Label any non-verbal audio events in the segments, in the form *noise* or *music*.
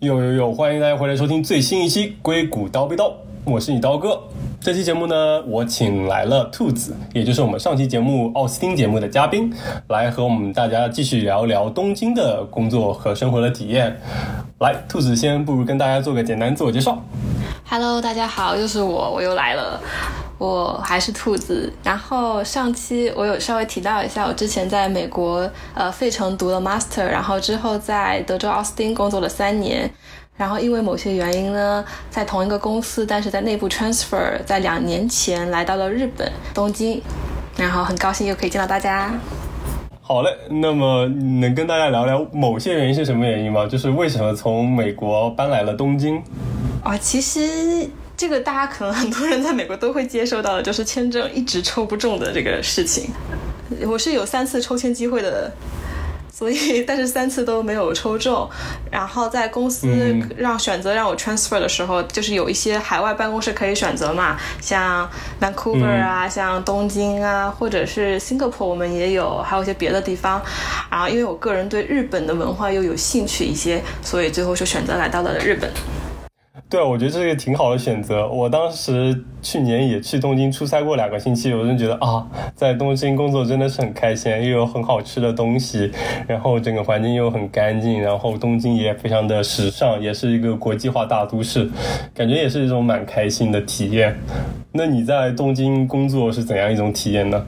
有有有，欢迎大家回来收听最新一期《硅谷刀背刀》，我是你刀哥。这期节目呢，我请来了兔子，也就是我们上期节目奥斯汀节目的嘉宾，来和我们大家继续聊聊东京的工作和生活的体验。来，兔子先不如跟大家做个简单自我介绍。Hello，大家好，又是我，我又来了。我还是兔子。然后上期我有稍微提到一下，我之前在美国呃费城读了 master，然后之后在德州奥斯汀工作了三年。然后因为某些原因呢，在同一个公司，但是在内部 transfer，在两年前来到了日本东京。然后很高兴又可以见到大家。好嘞，那么能跟大家聊聊某些原因是什么原因吗？就是为什么从美国搬来了东京？啊、其实这个大家可能很多人在美国都会接受到的，就是签证一直抽不中的这个事情。我是有三次抽签机会的，所以但是三次都没有抽中。然后在公司嗯让选择让我 transfer 的时候，就是有一些海外办公室可以选择嘛，像 Vancouver 啊，像东京啊，或者是 Singapore 我们也有，还有一些别的地方。然后因为我个人对日本的文化又有兴趣一些，所以最后就选择来到了日本。对，我觉得这是个挺好的选择。我当时去年也去东京出差过两个星期，我真觉得啊，在东京工作真的是很开心，又有很好吃的东西，然后整个环境又很干净，然后东京也非常的时尚，也是一个国际化大都市，感觉也是一种蛮开心的体验。那你在东京工作是怎样一种体验呢？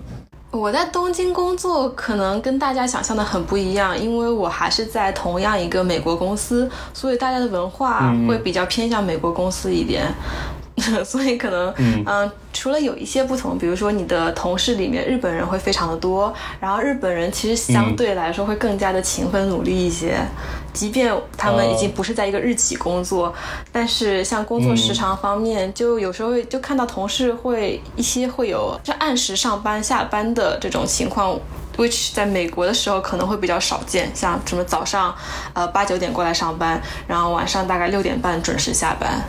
我在东京工作可能跟大家想象的很不一样，因为我还是在同样一个美国公司，所以大家的文化会比较偏向美国公司一点。*laughs* 所以可能，嗯、除了有一些不同，比如说你的同事里面日本人会非常的多，然后日本人其实相对来说会更加的勤奋努力一些，即便他们已经不是在一个日企工作，但是像工作时长方面，就有时候就看到同事会一些会有就按时上班下班的这种情况。which 在美国的时候可能会比较少见，像什么早上，呃八九点过来上班，然后晚上大概六点半准时下班。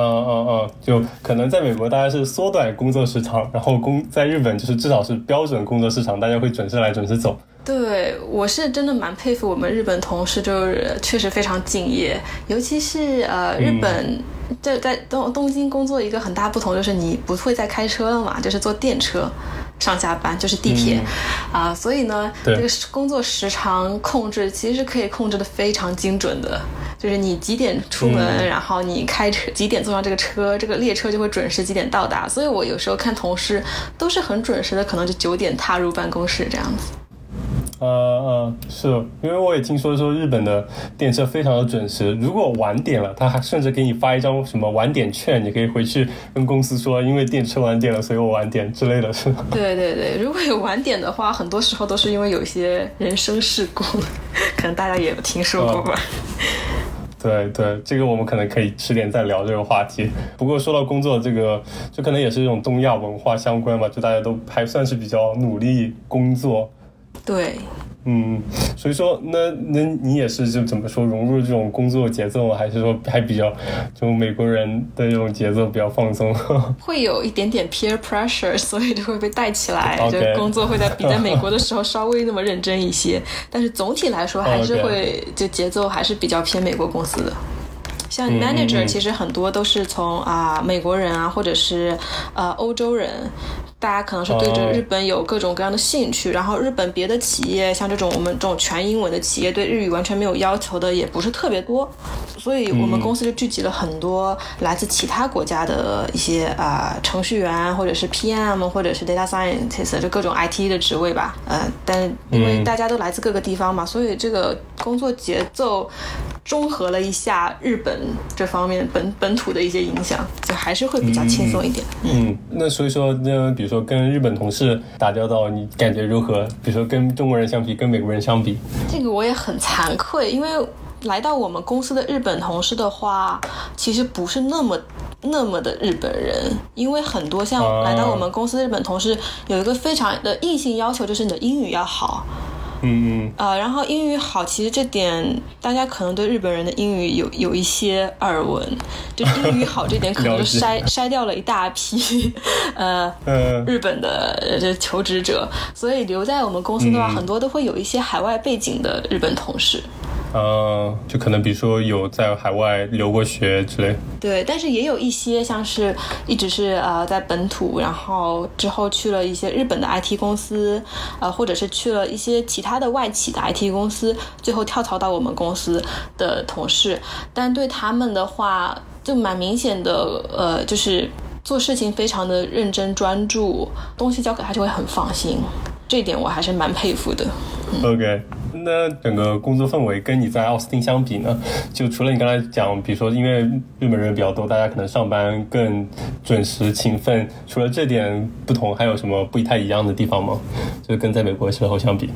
嗯嗯嗯，就可能在美国大家是缩短工作时长，然后工在日本就是至少是标准工作时长，大家会准时来准时走。对，我是真的蛮佩服我们日本同事，就是确实非常敬业，尤其是呃日本。这在东东京工作一个很大不同就是你不会再开车了嘛，就是坐电车上下班，就是地铁啊、所以呢，这个工作时长控制其实可以控制的非常精准的，就是你几点出门，然后你开车几点坐上这个车，这个列车就会准时几点到达。所以我有时候看同事都是很准时的，可能就九点踏入办公室这样子。呃呃，是因为我也听说说日本的电车非常的准时，如果晚点了，他还甚至给你发一张什么晚点券，你可以回去跟公司说，因为电车晚点了，所以我晚点之类的，是吧？*laughs* 对对对，如果有晚点的话，很多时候都是因为有一些人生事故，*laughs* 可能大家也有听说过吧。对对，这个我们可能可以迟点再聊这个话题。不过说到工作这个，就可能也是一种东亚文化相关吧，就大家都还算是比较努力工作。对，嗯，所以说，那那你也是就怎么说融入这种工作节奏吗？还是说还比较就美国人的这种节奏比较放松？*laughs* 会有一点点 peer pressure，*laughs* 所以就会被带起来 *laughs* 就工作会在比在美国的时候稍微那么认真一些，但是总体来说还是会就节奏还是比较偏美国公司的。像 manager 嗯其实很多都是从啊、美国人啊，或者是呃欧洲人，大家可能是对着哦。日本有各种各样的兴趣，然后日本别的企业像这种我们这种全英文的企业，对日语完全没有要求的也不是特别多，所以我们公司就聚集了很多来自其他国家的一些啊、程序员，或者是 PM，或者是 data scientist，就各种 IT 的职位吧。呃，但因为嗯。大家都来自各个地方嘛，所以这个工作节奏综合了一下日本这方面本本土的一些影响，就还是会比较轻松一点。嗯，那所以说，那比如说跟日本同事打交道，你感觉如何？比如说跟中国人相比，跟美国人相比？这个我也很惭愧，因为来到我们公司的日本同事的话，其实不是那么。那么的日本人，因为很多像哦来到我们公司的日本同事，有一个非常的硬性要求，就是你的英语要好。嗯嗯，呃，然后英语好，其实这点大家可能对日本人的英语有有一些耳闻，就是英语好这点可能 *laughs* 就筛筛掉了一大批，呃，呃，日本的呃这求职者，所以留在我们公司的话，嗯。很多都会有一些海外背景的日本同事。嗯，就可能比如说有在海外留过学之类。对，但是也有一些像是一直是呃在本土，然后之后去了一些日本的 IT 公司，呃，或者是去了一些其他他的外企的 IT 公司，最后跳槽到我们公司的同事。但对他们的话，就蛮明显的，呃，就是做事情非常的认真专注，东西交给他就会很放心。这点我还是蛮佩服的。OK。那整个工作氛围跟你在奥斯汀相比呢？就除了你刚才讲，比如说因为日本人比较多，大家可能上班更准时勤奋，除了这点不同，还有什么不太一样的地方吗？就跟在美国的时候相比。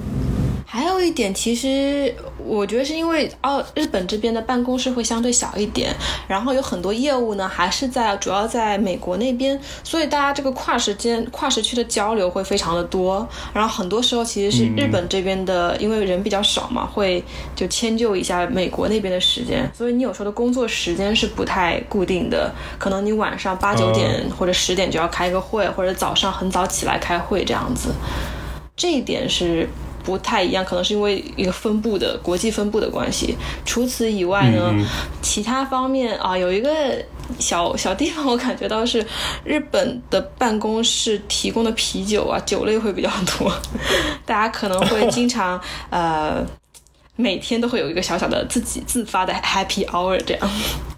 还有一点，其实我觉得是因为哦，日本这边的办公室会相对小一点，然后有很多业务呢还是在主要在美国那边，所以大家这个跨时间、跨时区的交流会非常的多。然后很多时候其实是日本这边的，因为人比较少嘛，会就迁就一下美国那边的时间，所以你有时候的工作时间是不太固定的，可能你晚上八九点或者十点就要开个会，或者早上很早起来开会这样子，这一点是。不太一样，可能是因为一个分布的国际分布的关系。除此以外呢，其他方面啊，有一个小小地方，我感觉到是日本的办公室提供的啤酒啊，酒类会比较多，*laughs* 大家可能会经常呃。每天都会有一个小小的自己自发的 happy hour，这样，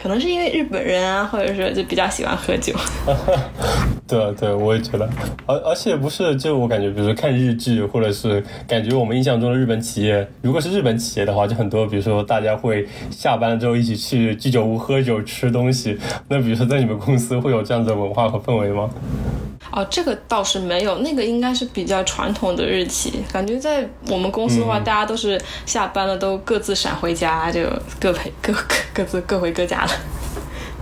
可能是因为日本人啊，或者是就比较喜欢喝酒。*laughs* 对对，我也觉得，而而且不是，就我感觉，比如说看日剧，或者是感觉我们印象中的日本企业，如果是日本企业的话，就很多，比如说大家会下班之后一起去居酒屋喝酒吃东西。那比如说在你们公司会有这样子的文化和氛围吗？哦，这个倒是没有，那个应该是比较传统的日期。感觉在我们公司的话，大家都是下班了都各自闪回家，就各陪各各各自各回各家了。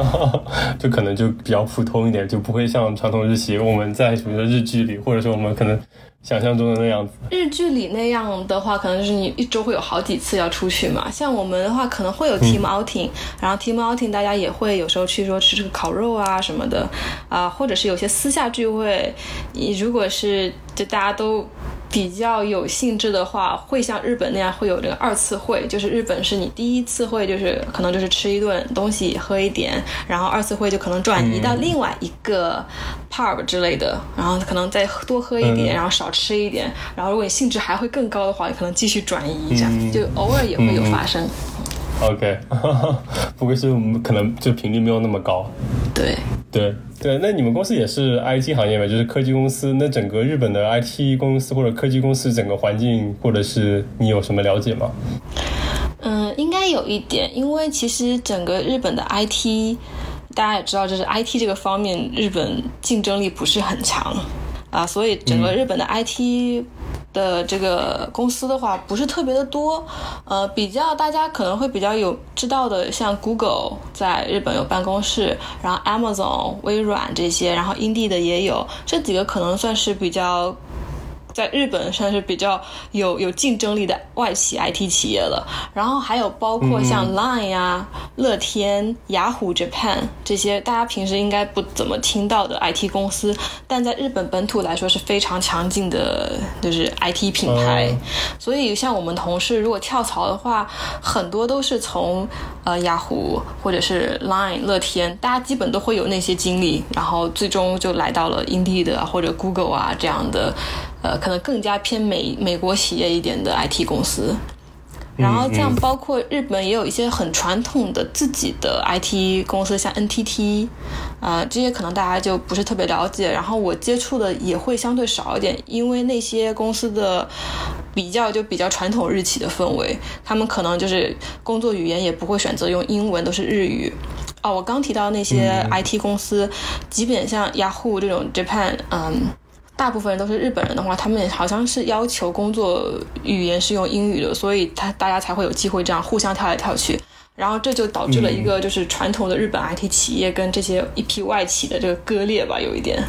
*laughs* 就可能就比较普通一点，就不会像传统日系，我们在什么日剧里，或者说我们可能。想象中的那样子，日剧里那样的话，可能就是你一周会有好几次要出去嘛。像我们的话，可能会有 team outing，然后 team outing 大家也会有时候去说吃这个烤肉啊什么的，啊，或者是有些私下聚会，你如果是就大家都。比较有兴致的话，会像日本那样会有这个二次会，就是日本是你第一次会，就是可能就是吃一顿东西，喝一点，然后二次会就可能转移到另外一个 pub 之类的，然后可能再多喝一点，然后少吃一点，然后如果你兴致还会更高的话，可能继续转移一下，就偶尔也会有发生。OK，*laughs* 不过是我们可能就频率没有那么高。对。对对，那你们公司也是 IT 行业呗？就是科技公司。那整个日本的 IT 公司或者科技公司整个环境，或者是你有什么了解吗？嗯，应该有一点，因为其实整个日本的 IT，大家也知道，就是 IT 这个方面，日本竞争力不是很强啊，所以整个日本的 IT。的这个公司的话不是特别的多，呃，比较大家可能会比较有知道的，像 Google 在日本有办公室，然后 Amazon、微软这些，然后 Indeed 的也有，这几个可能算是比较。在日本算是比较有有竞争力的外企 IT 企业了，然后还有包括像 Line 呀、乐天、雅虎 Japan 这些大家平时应该不怎么听到的 IT 公司，但在日本本土来说是非常强劲的，就是 IT 品牌。所以像我们同事如果跳槽的话，很多都是从呃雅虎或者是 Line、乐天，大家基本都会有那些经历，然后最终就来到了 Indeed 或者 Google 啊这样的。呃，可能更加偏美美国企业一点的 IT 公司，然后这样包括日本也有一些很传统的自己的 IT 公司，像 NTT，啊，这些可能大家就不是特别了解。然后我接触的也会相对少一点，因为那些公司的比较就比较传统日企的氛围，他们可能就是工作语言也不会选择用英文，都是日语。哦，我刚提到那些 IT 公司，基本像 Yahoo 这种 Japan，嗯。大部分人都是日本人的话，他们好像是要求工作语言是用英语的，所以他大家才会有机会这样互相跳来跳去，然后这就导致了一个就是传统的日本 IT 企业跟这些一批外企的这个割裂吧，有一点，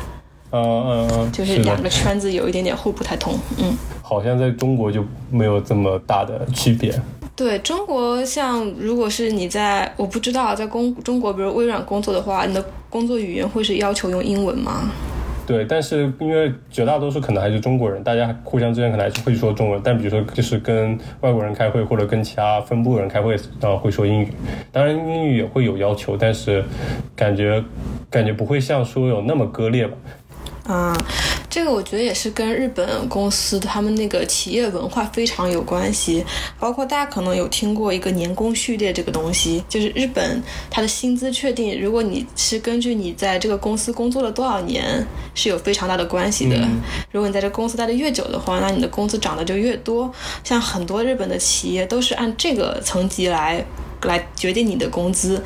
嗯嗯嗯，就是两个圈子有一点点互不太通，嗯，好像在中国就没有这么大的区别。对中国，像如果是你在我不知道在公中国，比如微软工作的话，你的工作语言会是要求用英文吗？对，但是因为绝大多数可能还是中国人，大家互相之间可能还是会说中文。但比如说，就是跟外国人开会或者跟其他分部的人开会，呃，会说英语。当然，英语也会有要求，但是感觉感觉不会像说有那么割裂吧。啊，这个我觉得也是跟日本公司他们那个企业文化非常有关系。包括大家可能有听过一个年功序列这个东西，就是日本它的薪资确定，如果你是根据你在这个公司工作了多少年，是有非常大的关系的。如果你在这公司待的越久的话，那你的工资涨得就越多。像很多日本的企业都是按这个层级来来决定你的工资，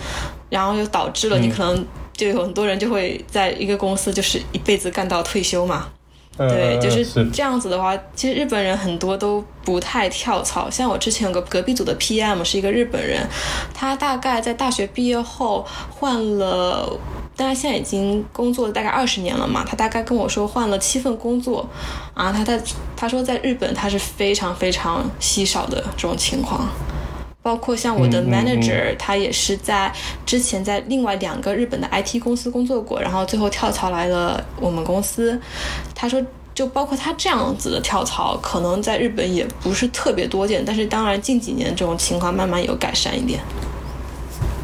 然后又导致了你可能。就有很多人就会在一个公司就是一辈子干到退休嘛，对，就是这样子的话，其实日本人很多都不太跳槽。像我之前有个隔壁组的 PM 是一个日本人，他大概在大学毕业后换了，但他现在已经工作了大概二十年了嘛，他大概跟我说换了七份工作，啊，他在他说在日本他是非常非常稀少的这种情况。包括像我的 manager，他也是在之前在另外两个日本的 IT 公司工作过，然后最后跳槽来了我们公司。他说，就包括他这样子的跳槽，可能在日本也不是特别多见，但是当然近几年这种情况慢慢有改善一点。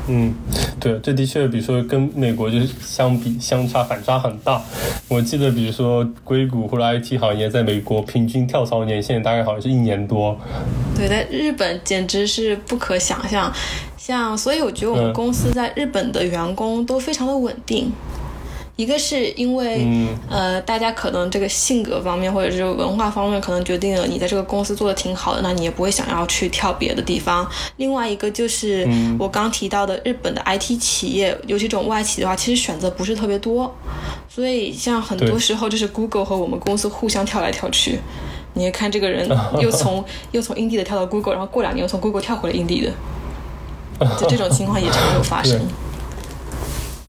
嗯，对，这的确，比如说跟美国就是相比，相差反差很大。我记得，比如说硅谷或者 IT 行业，在美国平均跳槽年限大概好像是一年多。对，在日本简直是不可想象。像，所以我觉得我们公司在日本的员工都非常的稳定。一个是因为，呃，大家可能这个性格方面或者是文化方面，可能决定了你在这个公司做的挺好的，那你也不会想要去跳别的地方。另外一个就是我刚提到的日本的 IT 企业，尤其这种外企的话，其实选择不是特别多，所以像很多时候就是 Google 和我们公司互相跳来跳去。你看这个人又 *laughs* 从又从 Indeed 的跳到 Google，然后过两年又从 Google 跳回了 Indeed 的，就这种情况也常有发生。*laughs*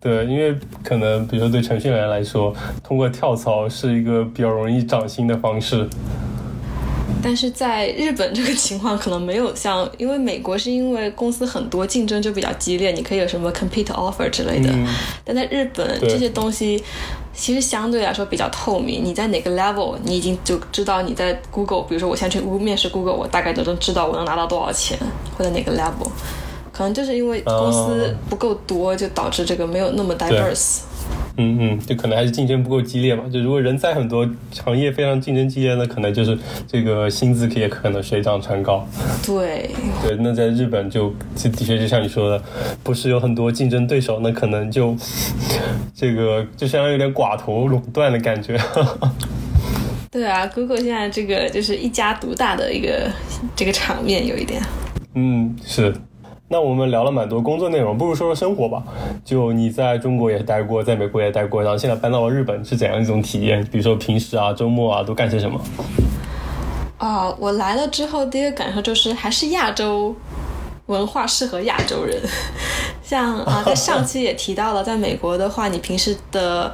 对，因为可能比如说对程序员来说，通过跳槽是一个比较容易涨薪的方式。但是在日本这个情况可能没有像，因为美国是因为公司很多，竞争就比较激烈，你可以有什么 compete offer 之类的。但在日本这些东西其实相对来说比较透明，你在哪个 level，你已经就知道你在 Google，比如说我现在去面试 Google，我大概都能知道我能拿到多少钱，或者哪个 level。可能就是因为公司不够多，就导致这个没有那么 diverse。嗯嗯，就可能还是竞争不够激烈嘛。就如果人在很多行业非常竞争激烈，那可能就是这个薪资也可能水涨船高。对对，那在日本就的确就像你说的，不是有很多竞争对手，那可能就这个就相当于有点寡头垄断的感觉。对啊，Google 现在这个就是一家独大的一个这个场面有一点。嗯，是。那我们聊了蛮多工作内容，不如说说生活吧。就你在中国也待过，在美国也待过，然后现在搬到了日本，是怎样一种体验？比如说平时啊、周末啊都干些什么？啊，我来了之后，第一个感受就是还是亚洲文化适合亚洲人。像啊，在上期也提到了，在美国的话，你平时的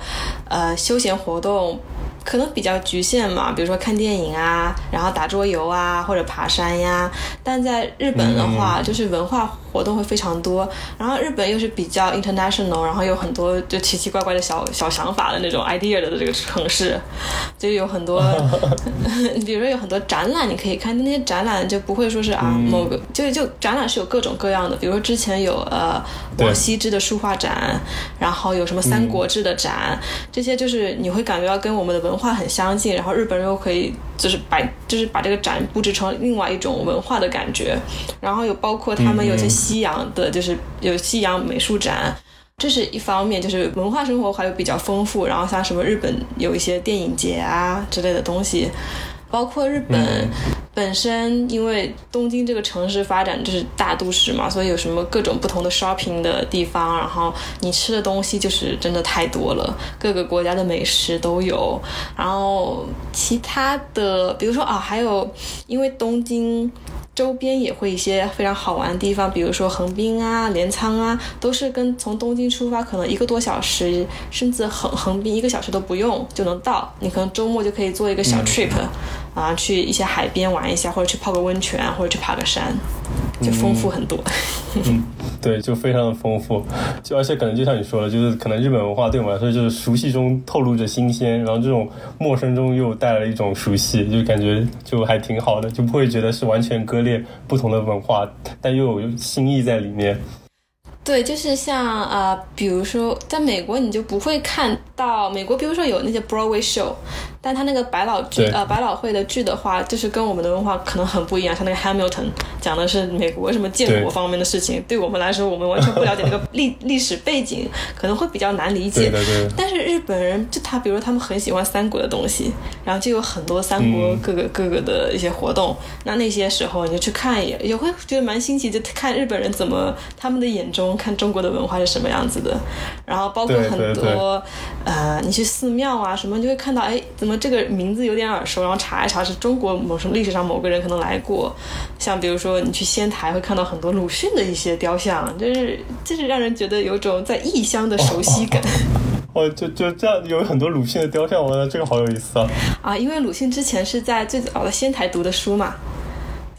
呃休闲活动。可能比较局限嘛，比如说看电影啊，然后打桌游啊，或者爬山呀。但在日本的话，就是文化活动会非常多。然后日本又是比较 international，然后有很多就奇奇怪怪的小小想法的那种 idea 的这个城市，就有很多，*laughs* 比如说有很多展览你可以看，那些展览就不会说是啊某个，就就展览是有各种各样的。比如说之前有呃王羲之的书画展，然后有什么三国志的展，这些就是你会感觉到跟我们的文文化很相近，然后日本人又可以就是把就是把这个展布置成另外一种文化的感觉，然后有包括他们有些西洋的，就是有西洋美术展，这是一方面，就是文化生活还有比较丰富。然后像什么日本有一些电影节啊之类的东西。包括日本本身，因为东京这个城市发展就是大都市嘛，所以有什么各种不同的 shopping 的地方，然后你吃的东西就是真的太多了，各个国家的美食都有。然后其他的，比如说啊，还有因为东京周边也会一些非常好玩的地方，比如说横滨啊、镰仓啊，都是跟从东京出发可能一个多小时，甚至横横滨一个小时都不用就能到。你可能周末就可以做一个小 trip。啊，去一些海边玩一下，或者去泡个温泉，或者去爬个山。就丰富很多。嗯，对，就非常的丰富，就而且可能就像你说的，就是可能日本文化对我们来说就是熟悉中透露着新鲜，然后这种陌生中又带来了一种熟悉，就感觉就还挺好的，就不会觉得是完全割裂不同的文化，但又有新意在里面。对，就是像呃，比如说在美国，你就不会看到美国，比如说有那些 Broadway show。但他那个百老剧，呃，百老汇的剧的话，就是跟我们的文化可能很不一样。像那个 Hamilton 讲的是美国什么建国方面的事情，对我们来说，我们完全不了解那个 *laughs* 历历史背景，可能会比较难理解。但是日本人就他，比如他们很喜欢三国的东西，然后就有很多三国各个各个的一些活动。那那些时候你就去看，也也会觉得蛮新奇，就看日本人怎么他们的眼中看中国的文化是什么样子的。然后包括很多呃，你去寺庙啊什么，就会看到哎怎么。这个名字有点耳熟，然后查一查是中国某什么历史上某个人可能来过，像比如说你去仙台会看到很多鲁迅的一些雕像，就是就是让人觉得有种在异乡的熟悉感。哦，*laughs* 就就这样有很多鲁迅的雕像，我觉得这个好有意思啊。啊，因为鲁迅之前是在最早的仙台读的书嘛。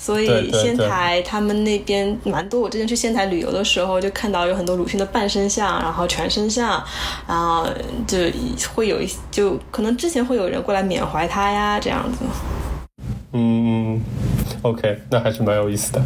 所以仙台他们那边蛮多，我之前去仙台旅游的时候就看到有很多鲁迅的半身像，然后全身像，然后就会有一就可能之前会有人过来缅怀他呀这样子。嗯，OK，那还是蛮有意思的。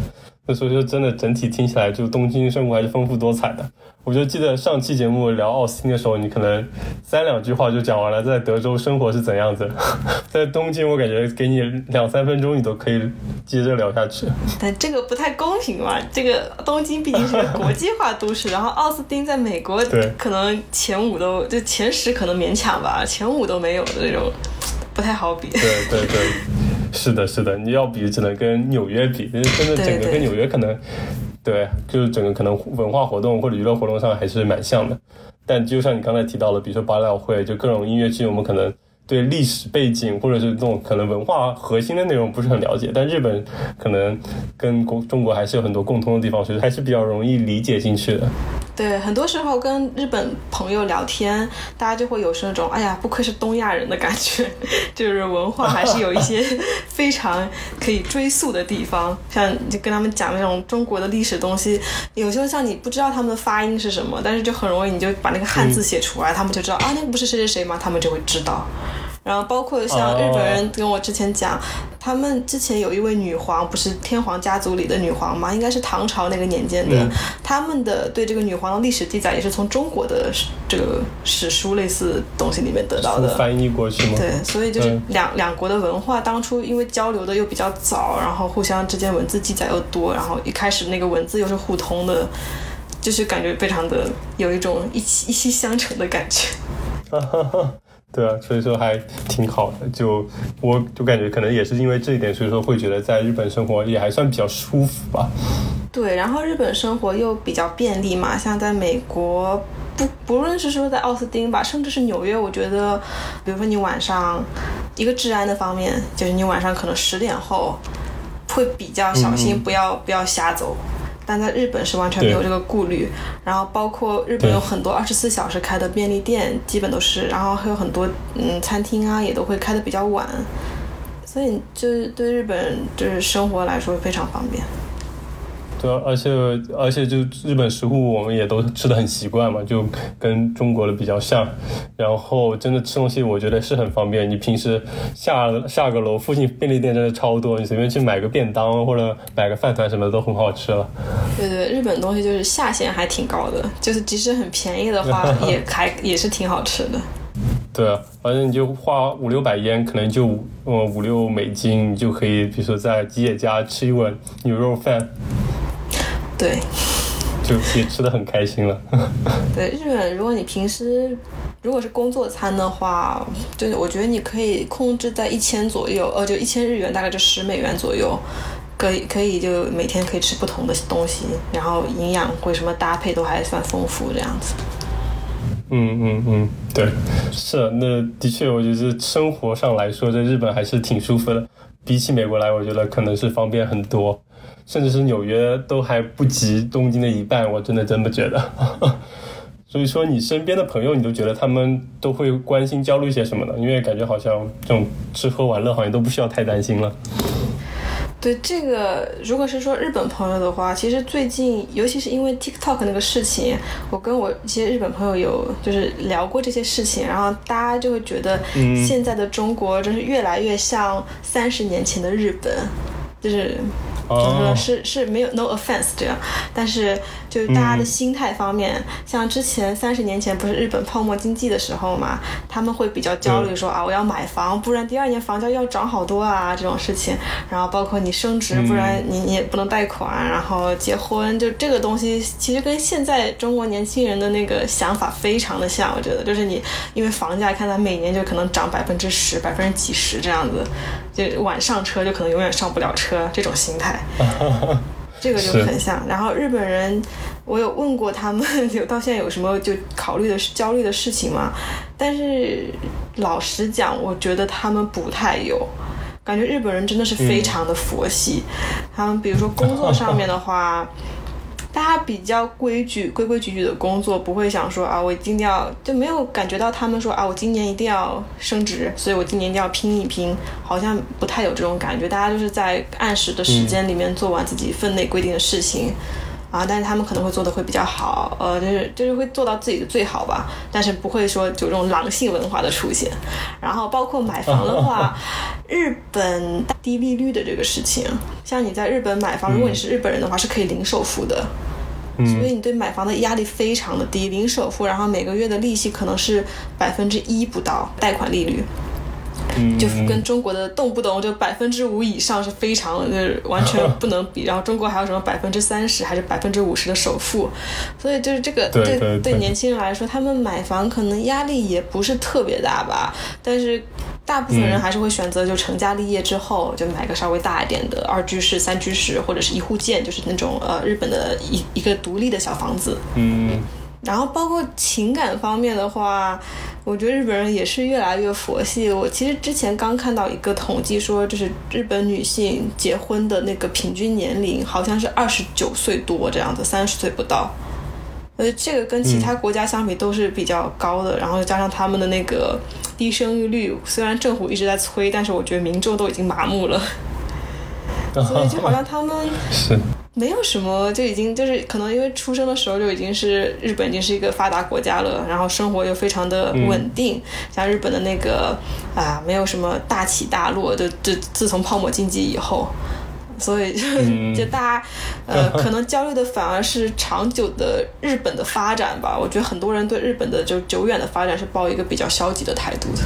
那所以说，真的整体听起来，就东京生活还是丰富多彩的。我就记得上期节目聊奥斯汀的时候，你可能三两句话就讲完了，在德州生活是怎样子。*laughs* 在东京，我感觉给你两三分钟，你都可以接着聊下去。*laughs* 但这个不太公平嘛？这个东京毕竟是个国际化都市，然后奥斯汀在美国，可能前五都就前十可能勉强吧，前五都没有的那种，不太好比。对对对。是的，是的，你要比只能跟纽约比，真的整个跟纽约可能，对，就是整个可能文化活动或者娱乐活动上还是蛮像的。但就像你刚才提到了，比如说百老汇，就各种音乐剧，我们可能对历史背景或者是这种可能文化核心的内容不是很了解。但日本可能跟中中国还是有很多共通的地方，所以还是比较容易理解进去的。对，很多时候跟日本朋友聊天，大家就会有那种“哎呀，不愧是东亚人”的感觉，*laughs* 就是文化还是有一些 *laughs* 非常可以追溯的地方。像就跟他们讲那种中国的历史东西，有时候像你不知道他们的发音是什么，但是就很容易你就把那个汉字写出来，他们就知道啊，那个不是谁谁谁吗？他们就会知道。然后包括像日本人跟我之前讲，他们之前有一位女皇，不是天皇家族里的女皇吗？应该是唐朝那个年间的。他们的对这个女皇的历史记载也是从中国的这个史书类似东西里面得到的。翻译过去吗？对，所以就是两两国的文化当初因为交流的又比较早，然后互相之间文字记载又多，然后一开始那个文字又是互通的，就是感觉非常的有一种一气一气相承的感觉。*laughs* 对啊，所以说还挺好的。就我就感觉可能也是因为这一点，所以说会觉得在日本生活也还算比较舒服吧。对，然后日本生活又比较便利嘛，像在美国，不不论是说在奥斯汀吧，甚至是纽约，我觉得，比如说你晚上一个治安的方面，就是你晚上可能十点后会比较小心，不要不要瞎走。但在日本是完全没有这个顾虑，然后包括日本有很多二十四小时开的便利店，基本都是，然后还有很多嗯餐厅啊，也都会开的比较晚，所以就是对日本就是生活来说非常方便。对，而且而且就日本食物我们也都吃的很习惯嘛，就跟中国的比较像。然后真的吃东西，我觉得是很方便。你平时下下个楼附近便利店真的超多，你随便去买个便当或者买个饭团什么的都很好吃了。对对，日本东西就是下限还挺高的，就是即使很便宜的话，*laughs* 也还也是挺好吃的。对啊，反正你就花五六百烟，可能就呃五六美金，你就可以，比如说在吉野家吃一碗牛肉饭。对，就也吃的很开心了。*laughs* *laughs* 对，日本，如果你平时如果是工作餐的话，就是我觉得你可以控制在一千左右，呃，就一千日元，大概就十美元左右，可以可以就每天可以吃不同的东西，然后营养或什么搭配都还算丰富这样子。嗯嗯嗯，对，是，那的确，我觉得生活上来说，在日本还是挺舒服的，比起美国来，我觉得可能是方便很多。甚至是纽约都还不及东京的一半，我真的这么觉得。*laughs* 所以说，你身边的朋友，你都觉得他们都会关心焦虑些什么呢？因为感觉好像这种吃喝玩乐好像都不需要太担心了。对这个，如果是说日本朋友的话，其实最近，尤其是因为 TikTok 那个事情，我跟我一些日本朋友有就是聊过这些事情，然后大家就会觉得，现在的中国真是越来越像三十年前的日本，就是。就是说，是是没有 no offense 这样，但是就是大家的心态方面，像之前三十年前不是日本泡沫经济的时候嘛，他们会比较焦虑，说啊我要买房，不然第二年房价要涨好多啊这种事情。然后包括你升值，不然你你也不能贷款。然后结婚，就这个东西其实跟现在中国年轻人的那个想法非常的像，我觉得就是你因为房价看它每年就可能涨百分之十、百分之几十这样子，就晚上车就可能永远上不了车这种心态。*laughs* 这个就很像。然后日本人，我有问过他们，*laughs* 有到现在有什么就考虑的焦虑的事情吗？但是老实讲，我觉得他们不太有。感觉日本人真的是非常的佛系。他们比如说工作上面的话。大家比较规矩、规规矩矩的工作，不会想说啊，我一定要就没有感觉到他们说啊，我今年一定要升职，所以我今年一定要拼一拼，好像不太有这种感觉。大家就是在按时的时间里面做完自己分内规定的事情。啊，但是他们可能会做的会比较好，呃，就是就是会做到自己的最好吧，但是不会说有这种狼性文化的出现。然后包括买房的话，*laughs* 日本低利率的这个事情，像你在日本买房，如果你是日本人的话，是可以零首付的，所以你对买房的压力非常的低，零首付，然后每个月的利息可能是百分之一不到，贷款利率。就跟中国的动不动就百分之五以上是非常就是完全不能比，*laughs* 然后中国还有什么百分之三十还是百分之五十的首付，所以就是这个对对年轻人来说，他们买房可能压力也不是特别大吧，但是大部分人还是会选择就成家立业之后就买个稍微大一点的二居室、三居室或者是一户建，就是那种呃日本的一一个独立的小房子。嗯。然后包括情感方面的话，我觉得日本人也是越来越佛系。我其实之前刚看到一个统计说，就是日本女性结婚的那个平均年龄好像是二十九岁多这样子，三十岁不到。呃，这个跟其他国家相比都是比较高的。然后加上他们的那个低生育率，虽然政府一直在催，但是我觉得民众都已经麻木了。*laughs* 所以就好像他们 *laughs* 是。没有什么，就已经就是可能因为出生的时候就已经是日本已经是一个发达国家了，然后生活又非常的稳定，像日本的那个啊，没有什么大起大落，就 *laughs* 就自从泡沫经济以后，所以就就大家呃可能焦虑的反而是长久的日本的发展吧。我觉得很多人对日本的就久远的发展是抱一个比较消极的态度的。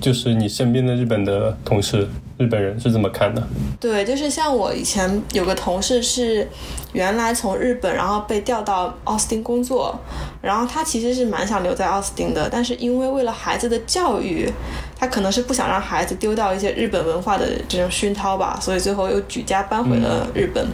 就是你身边的日本的同事。日本人是怎么看的，对，就是像我以前有个同事是原来从日本，然后被调到奥斯汀工作，然后他其实是蛮想留在奥斯汀的，但是因为为了孩子的教育，他可能是不想让孩子丢掉一些日本文化的这种熏陶吧，所以最后又举家搬回了日本。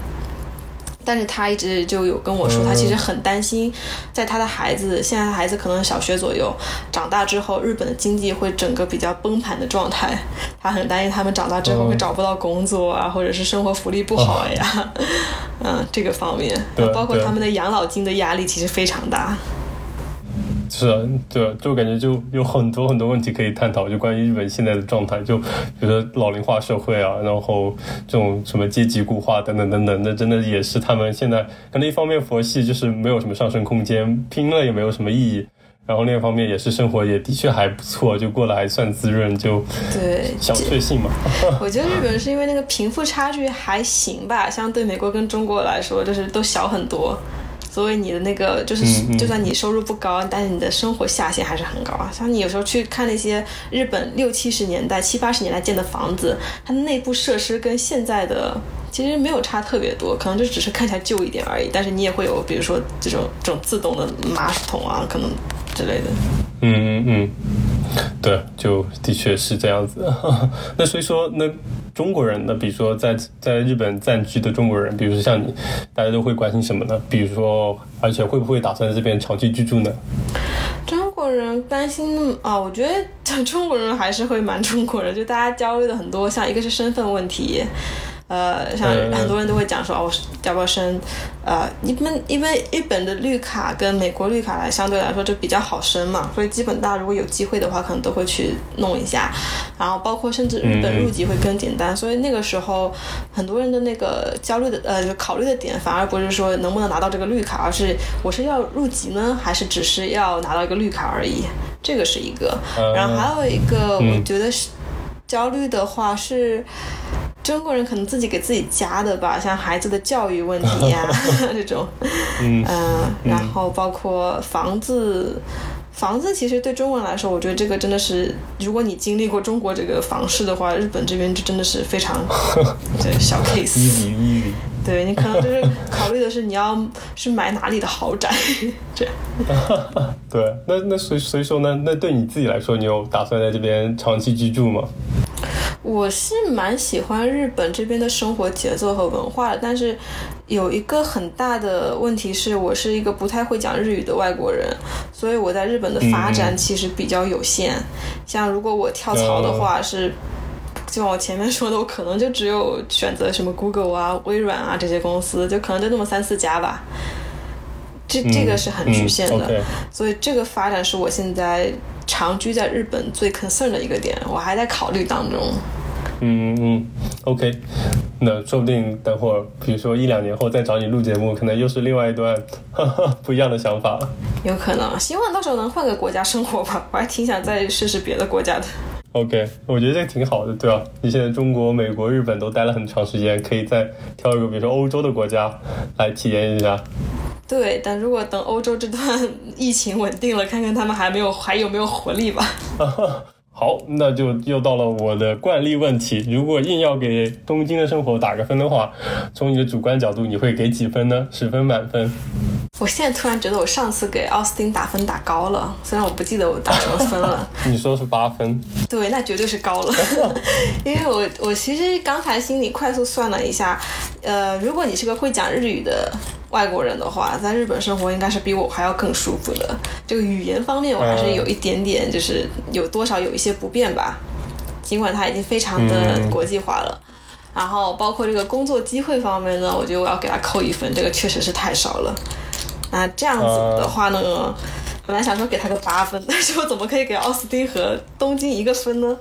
但是他一直就有跟我说，他其实很担心，在他的孩子现在孩子可能小学左右长大之后，日本的经济会整个比较崩盘的状态。他很担心他们长大之后会找不到工作啊，或者是生活福利不好呀，嗯，这个方面，包括他们的养老金的压力其实非常大。是啊，对，就感觉就有很多很多问题可以探讨，就关于日本现在的状态，就比如说老龄化社会啊，然后这种什么阶级固化等等等等，那真的也是他们现在可能一方面佛系，就是没有什么上升空间，拼了也没有什么意义，然后另一方面也是生活也的确还不错，就过得还算滋润，就对小确幸嘛。*laughs* 我觉得日本是因为那个贫富差距还行吧，相对美国跟中国来说，就是都小很多。所以你的那个就是，就算你收入不高，但是你的生活下限还是很高啊。像你有时候去看那些日本六七十年代、七八十年代建的房子，它的内部设施跟现在的其实没有差特别多，可能就只是看起来旧一点而已。但是你也会有，比如说这种这种自动的马桶啊，可能之类的。嗯嗯嗯，对，就的确是这样子。*laughs* 那所以说那。中国人呢？比如说在在日本暂居的中国人，比如说像你，大家都会关心什么呢？比如说，而且会不会打算在这边长期居住呢？中国人担心啊，我觉得中国人还是会蛮 *laughs* 中国人，就大家焦虑的很多，像一个是身份问题，呃，像很多人都会讲说，哦，我要不要申？呃，一般因为日本的绿卡跟美国绿卡来相对来说就比较好申嘛，所以基本大家如果有机会的话，可能都会去弄一下。然后包括甚至日本入籍会更简单，所以那个时候很多人的那个焦虑的呃考虑的点，反而不是说能不能拿到这个绿卡，而是我是要入籍呢，还是只是要拿到一个绿卡而已？这个是一个。然后还有一个，我觉得是焦虑的话是。中国人可能自己给自己加的吧，像孩子的教育问题呀 *laughs* 这种，嗯，然后包括房子，房子其实对中国人来说，我觉得这个真的是，如果你经历过中国这个房市的话，日本这边就真的是非常 *laughs* 对小 case，对你可能就是考虑的是你要是买哪里的豪宅 *laughs* 这样，对，那那所所以说呢，那对你自己来说，你有打算在这边长期居住吗？我是蛮喜欢日本这边的生活节奏和文化的，但是有一个很大的问题是我是一个不太会讲日语的外国人，所以我在日本的发展其实比较有限。像如果我跳槽的话，是就像我前面说的，我可能就只有选择什么 Google 啊、微软啊这些公司，就可能就那么三四家吧。这这个是很局限的，所以这个发展是我现在。长居在日本最 concern 的一个点，我还在考虑当中。嗯嗯，OK，那说不定等会儿，比如说一两年后再找你录节目，可能又是另外一段 *laughs* 不一样的想法了。有可能，希望到时候能换个国家生活吧，我还挺想再试试别的国家的。OK，我觉得这个挺好的，对吧？你现在中国、美国、日本都待了很长时间，可以再挑一个，比如说欧洲的国家来体验一下。对，但如果等欧洲这段疫情稳定了，看看他们还没有还有没有活力吧。*laughs* 好，那就又到了我的惯例问题。如果硬要给东京的生活打个分的话，从你的主观角度，你会给几分呢？十分满分。我现在突然觉得我上次给奥斯汀打分打高了，虽然我不记得我打什么分了。*laughs* 你说是八分？对，那绝对是高了。*laughs* 因为我我其实刚才心里快速算了一下，呃，如果你是个会讲日语的。外国人的话，在日本生活应该是比我还要更舒服的。这个语言方面，我还是有一点点，就是有多少有一些不便吧。尽管它已经非常的国际化了，然后包括这个工作机会方面呢，我觉得我要给他扣一分，这个确实是太少了。那这样子的话呢？本来想说给他个八分，但是我怎么可以给奥斯汀和东京一个分呢？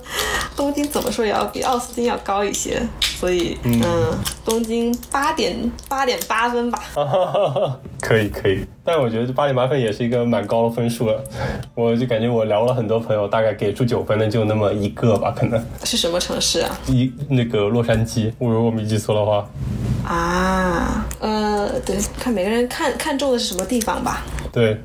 东京怎么说也要比奥斯汀要高一些，所以嗯，东京八点八点八分吧。*laughs* 可以可以，但我觉得这八点八分也是一个蛮高的分数了。*laughs* 我就感觉我聊了很多朋友，大概给出九分的就那么一个吧，可能。是什么城市啊？一那个洛杉矶，我如果我没记错的话。啊，呃，对，看每个人看看中的是什么地方吧。对。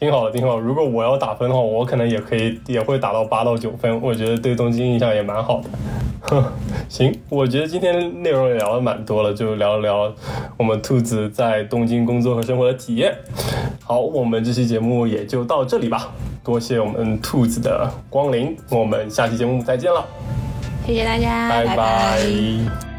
挺好的，挺好。如果我要打分的话，我可能也可以，也会打到八到九分。我觉得对东京印象也蛮好的。*laughs* 行，我觉得今天内容也聊了蛮多了，就聊了聊我们兔子在东京工作和生活的体验。好，我们这期节目也就到这里吧。多谢我们兔子的光临，我们下期节目再见了。谢谢大家，拜拜。